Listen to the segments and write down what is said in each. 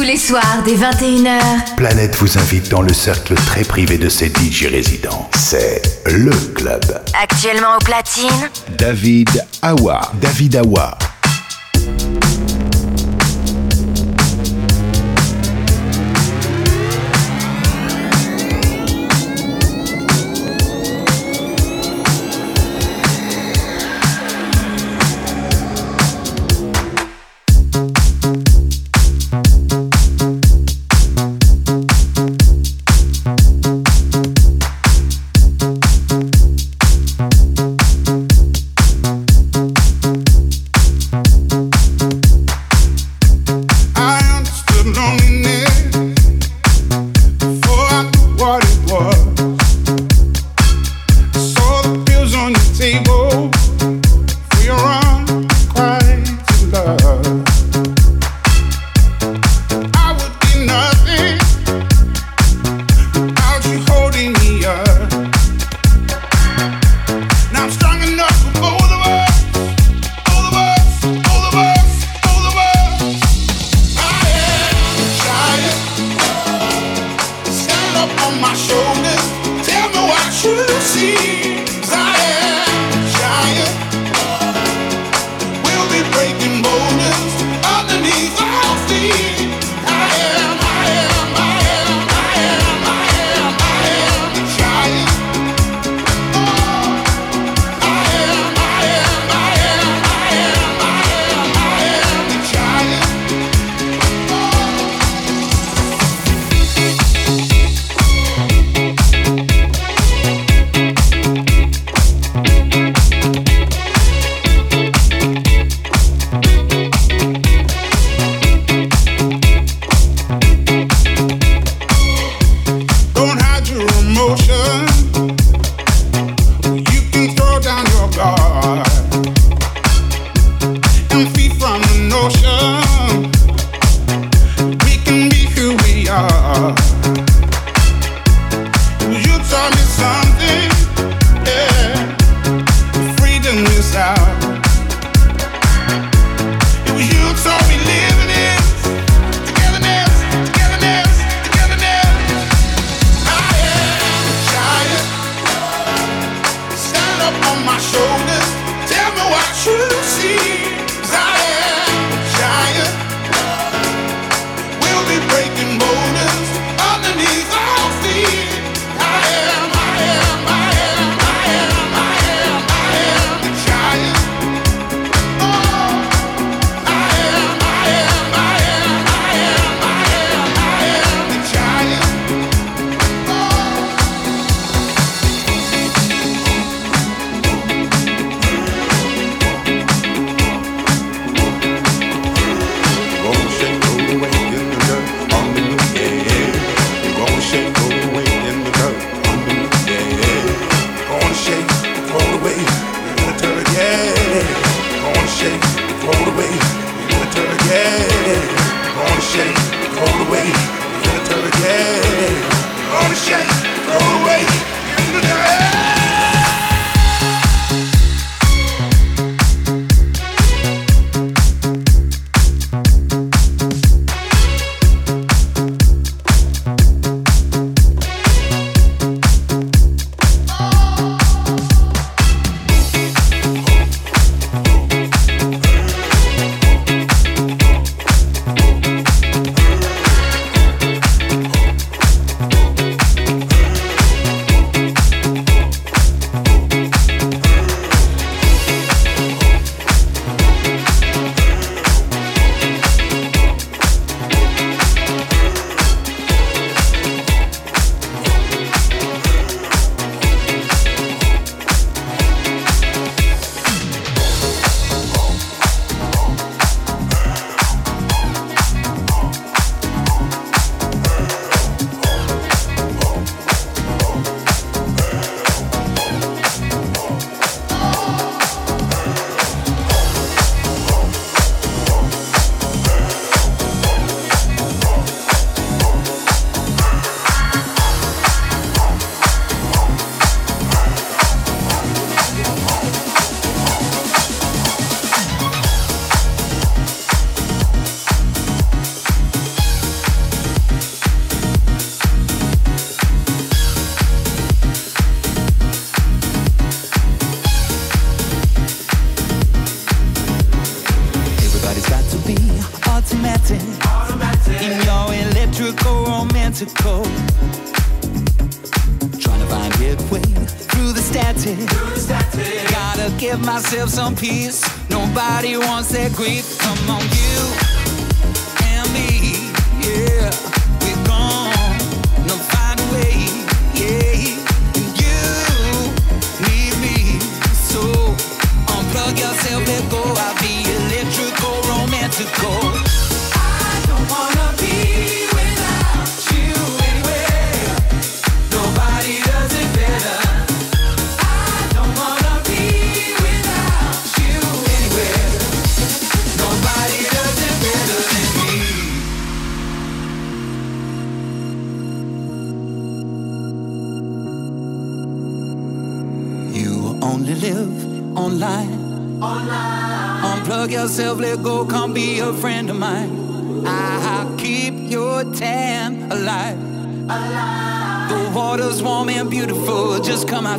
Tous les soirs, dès 21h, Planète vous invite dans le cercle très privé de ses DJ résidents. C'est le club. actuellement au platine, David Awa. David Awa.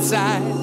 Outside.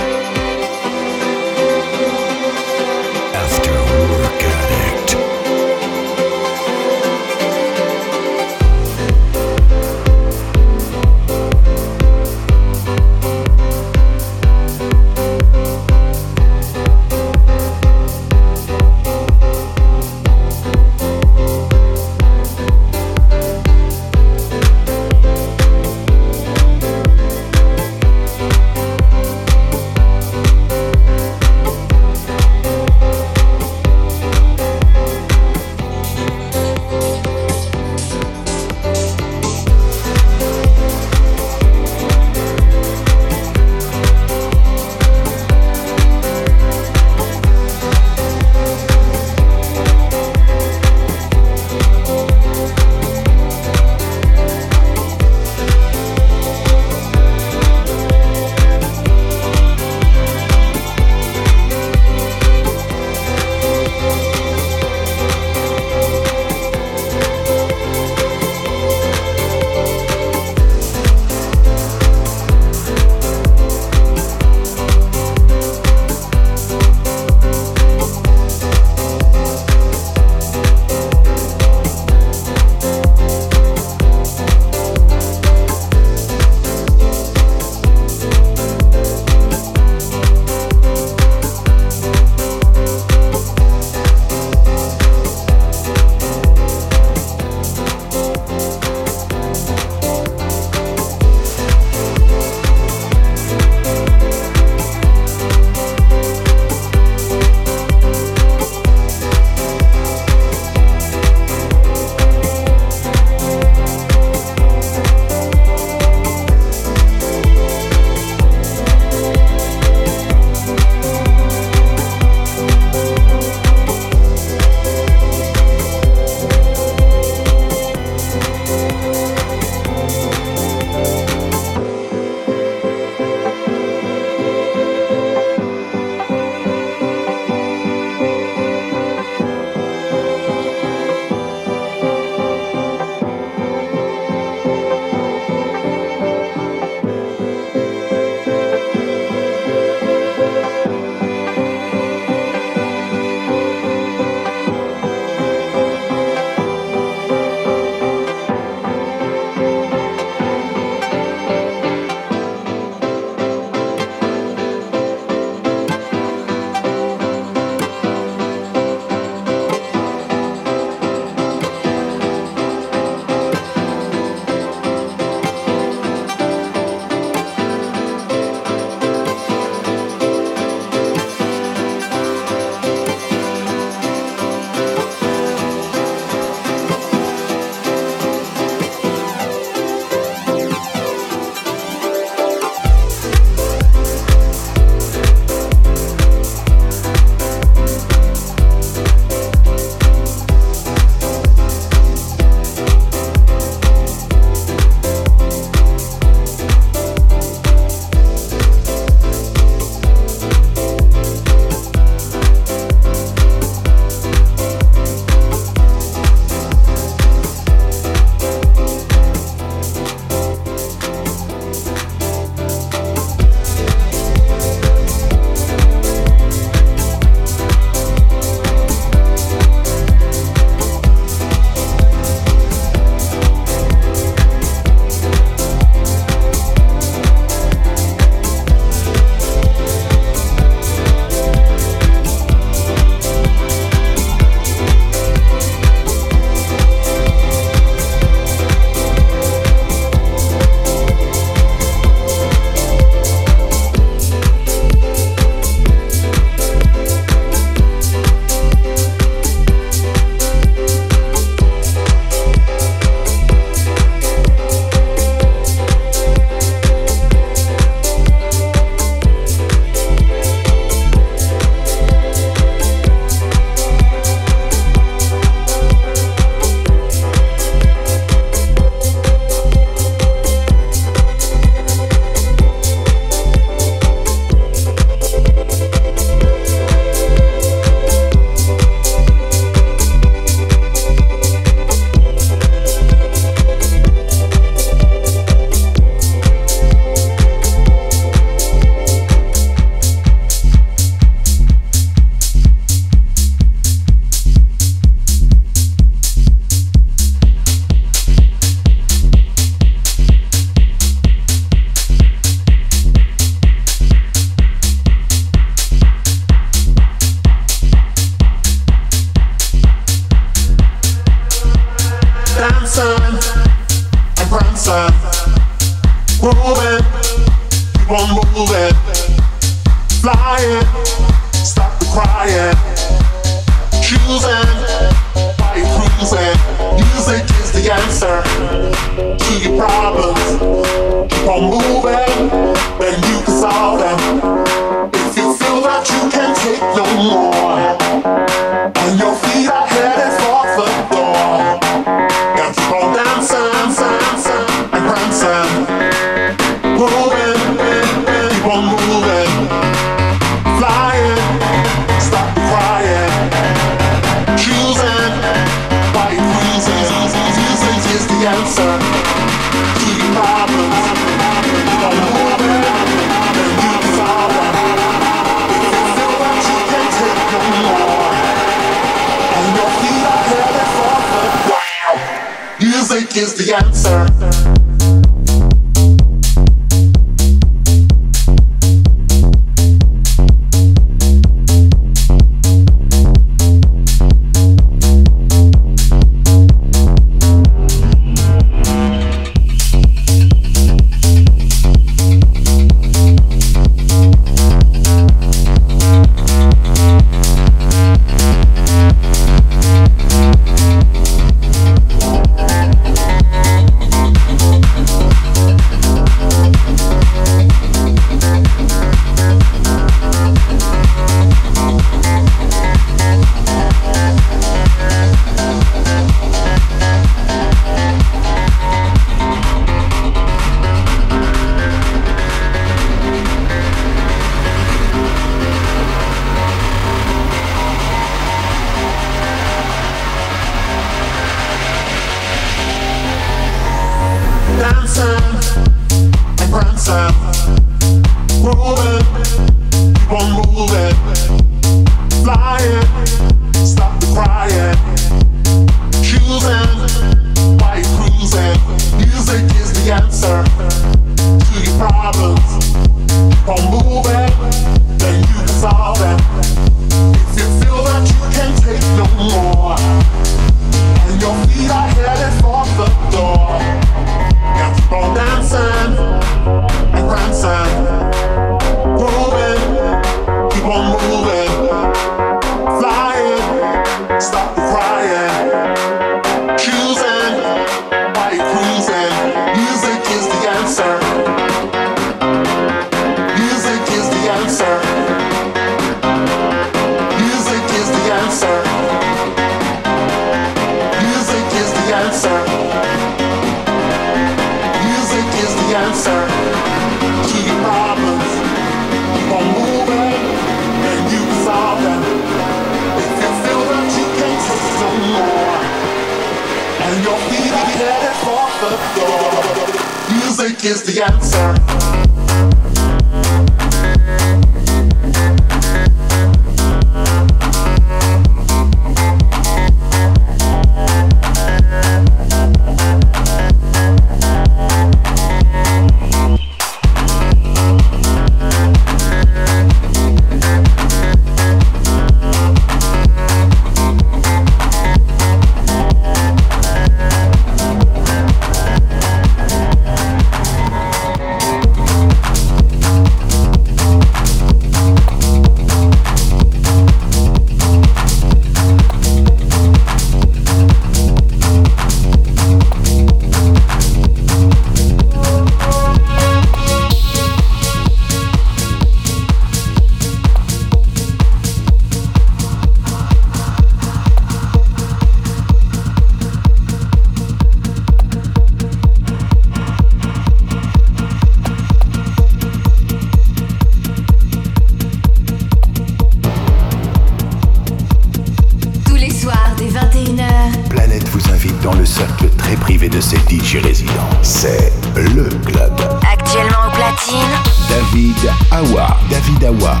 DJ résident, c'est le club. Actuellement au platine, David Awa. David Awa.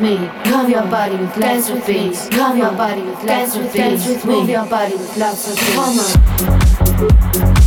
me, move your body with dance with me, move your body with dance with dance with move your body with love so come on.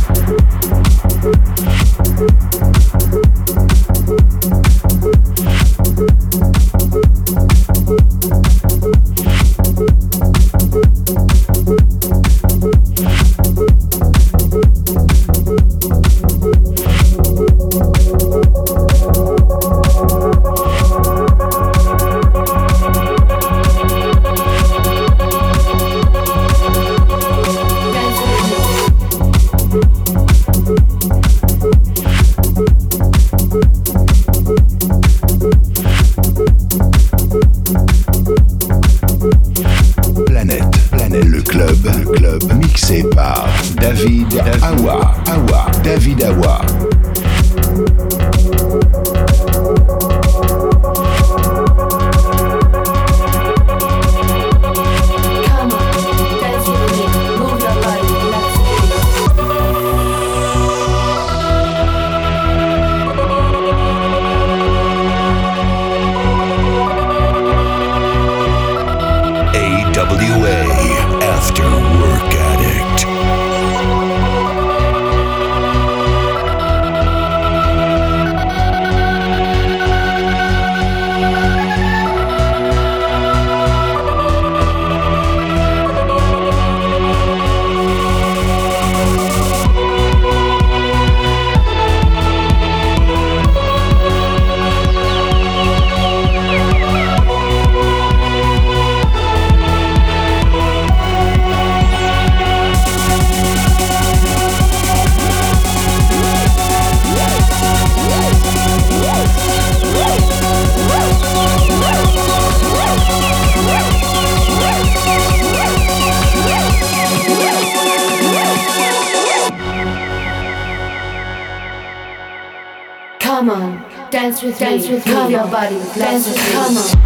with me, come on, body, dance with come on.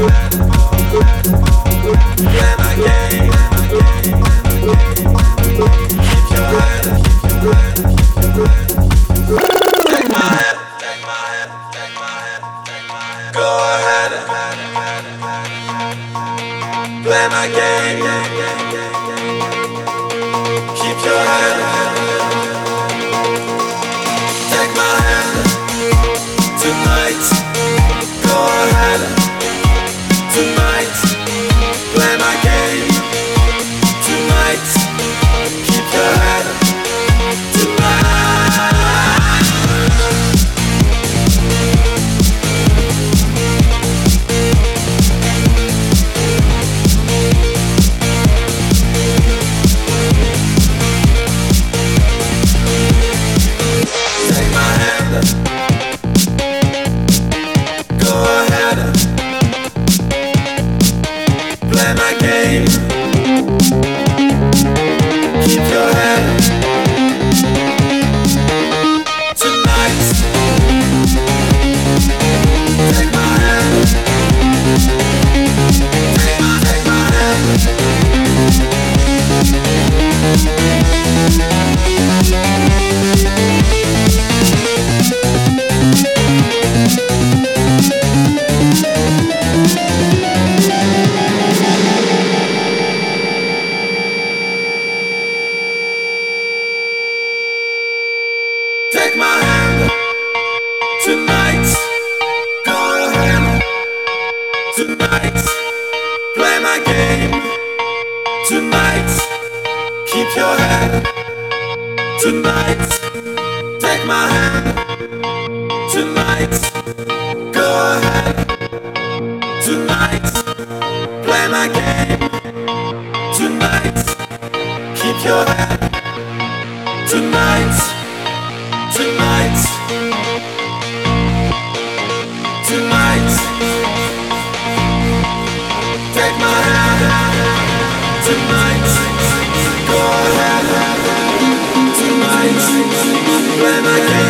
night. Tonight, take my hand. Tonight, go ahead. Tonight, play my game. Tonight, keep your head. when I came.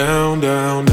down, down,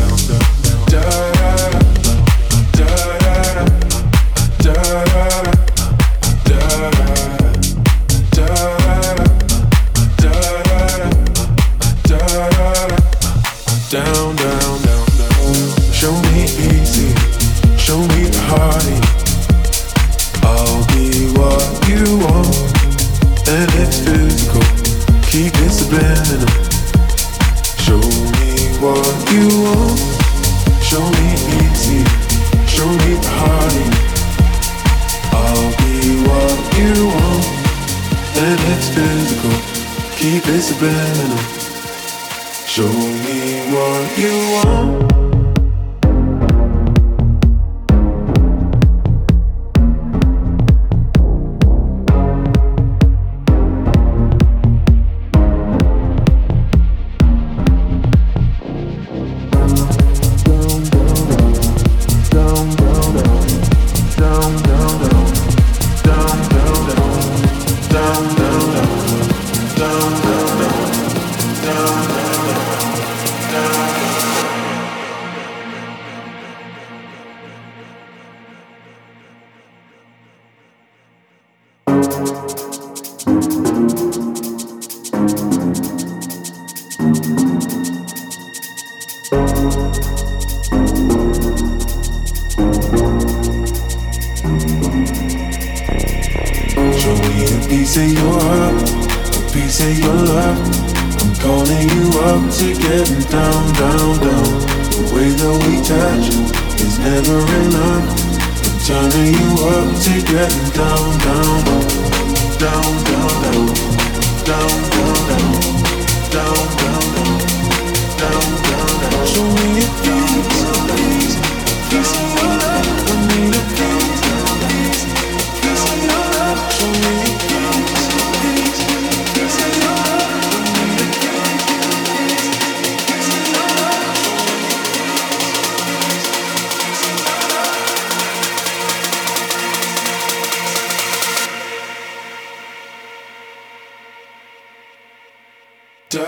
Uh,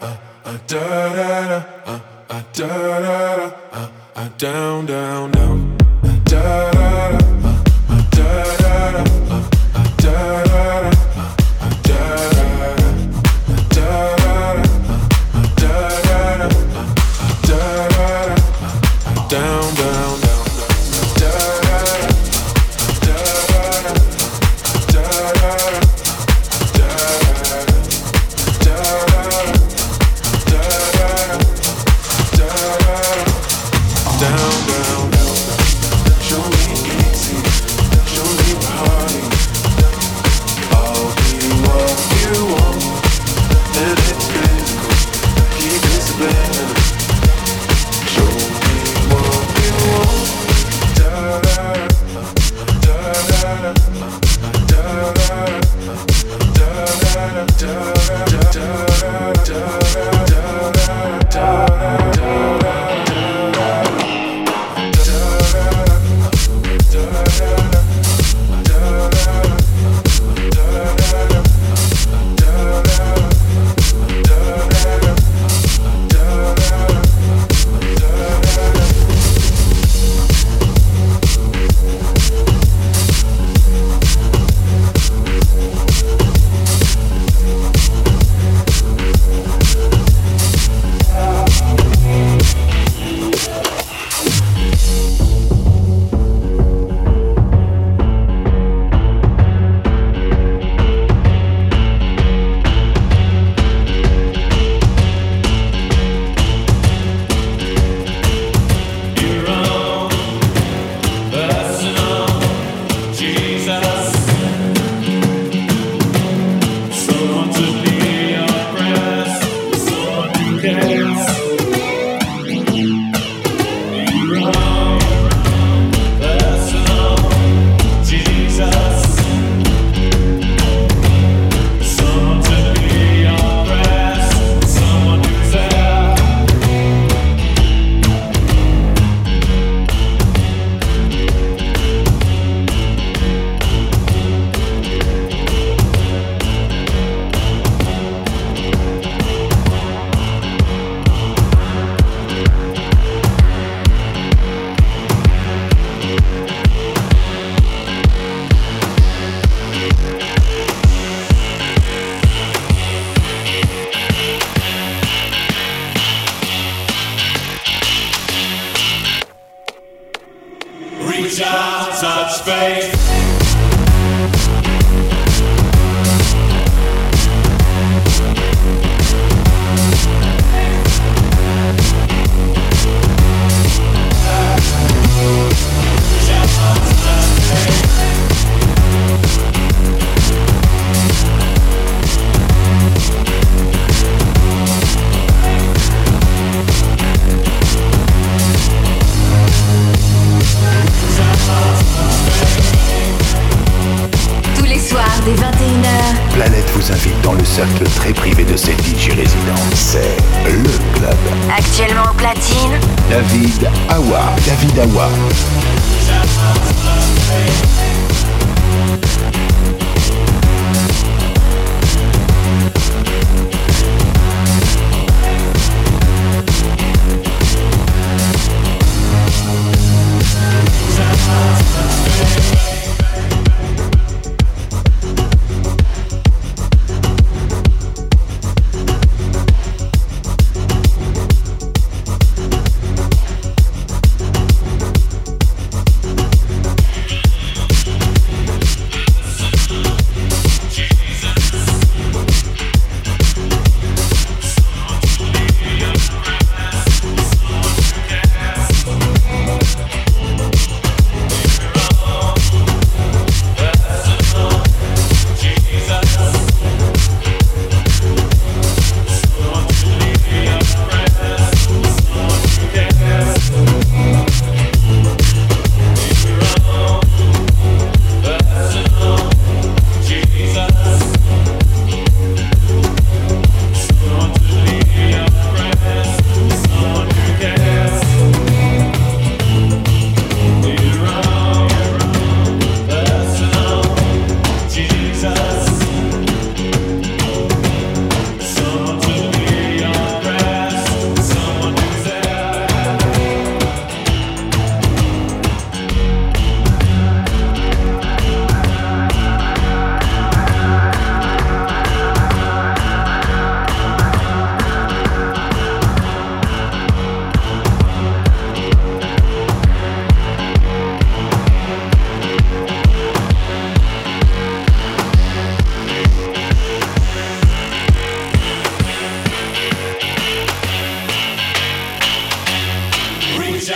uh, uh, uh, down, down, down.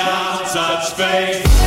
Touch such faith.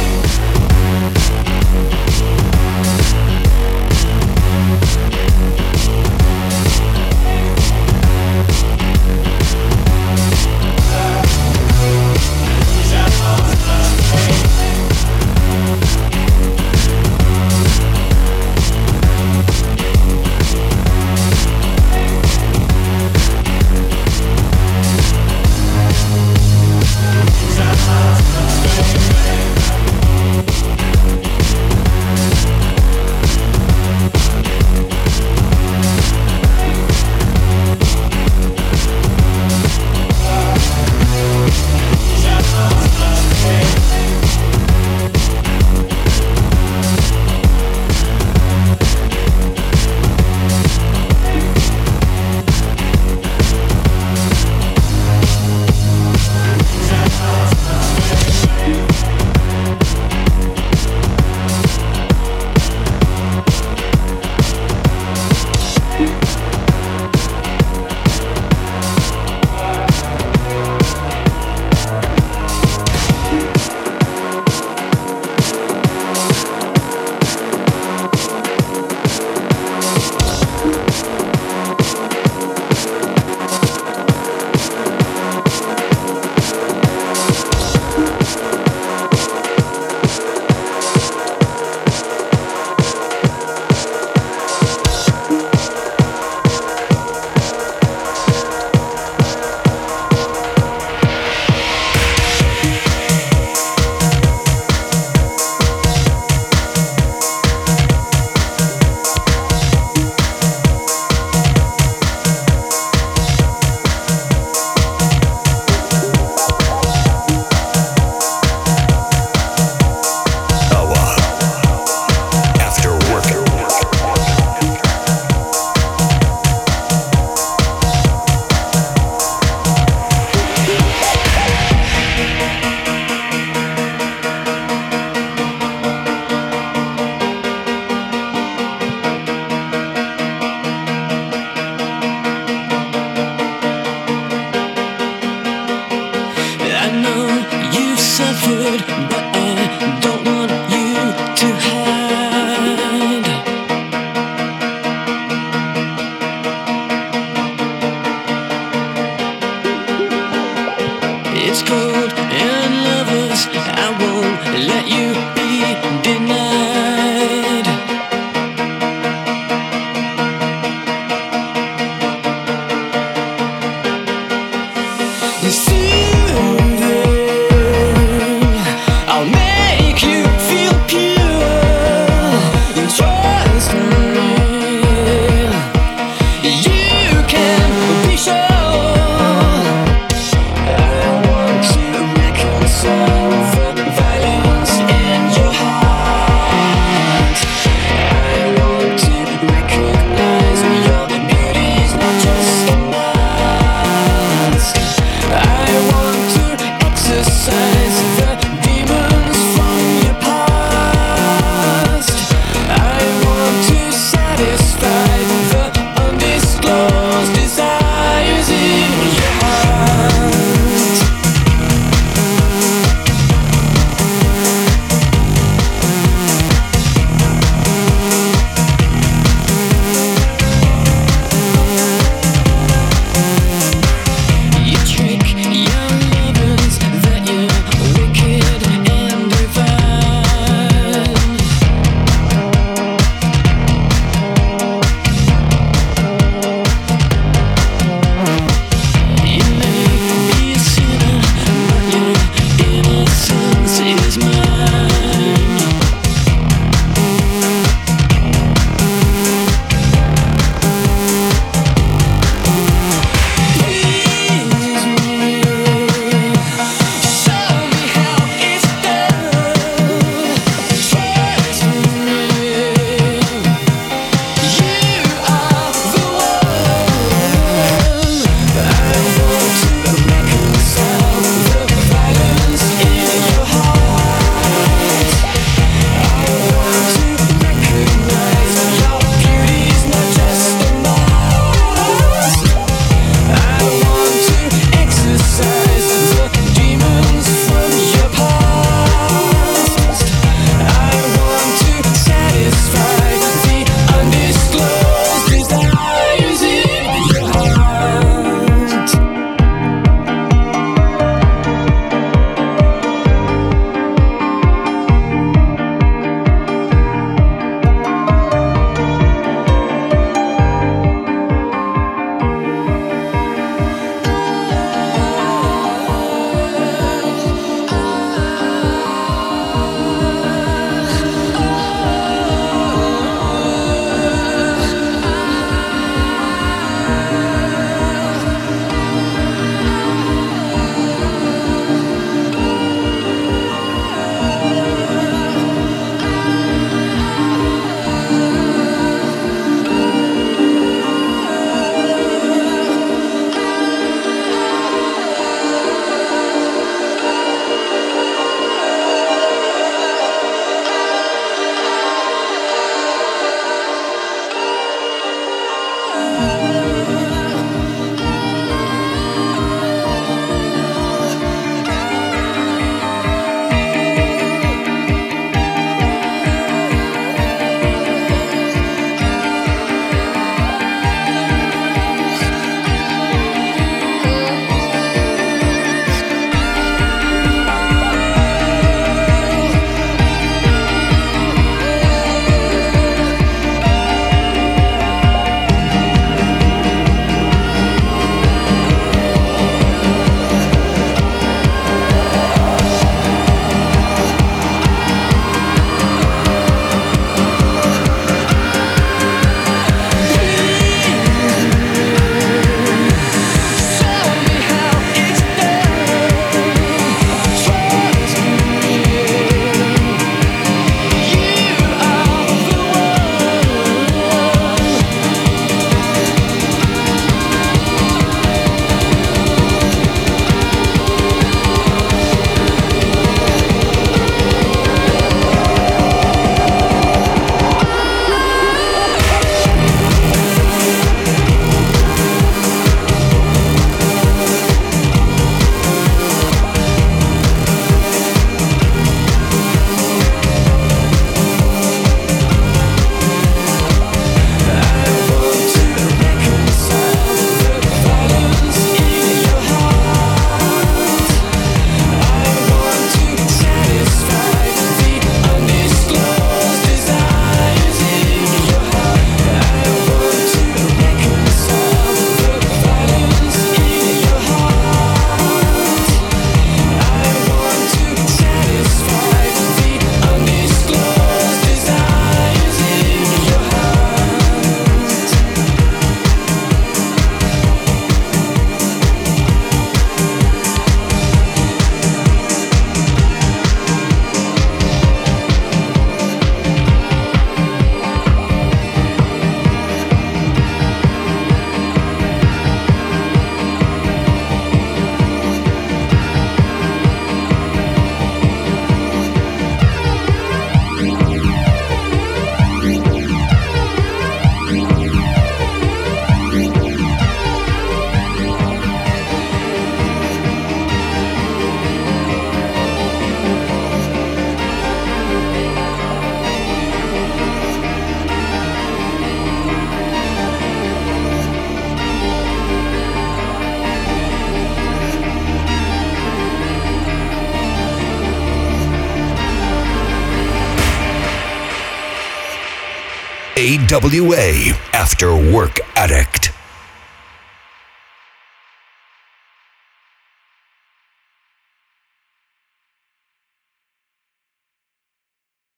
AWA After Work Addict.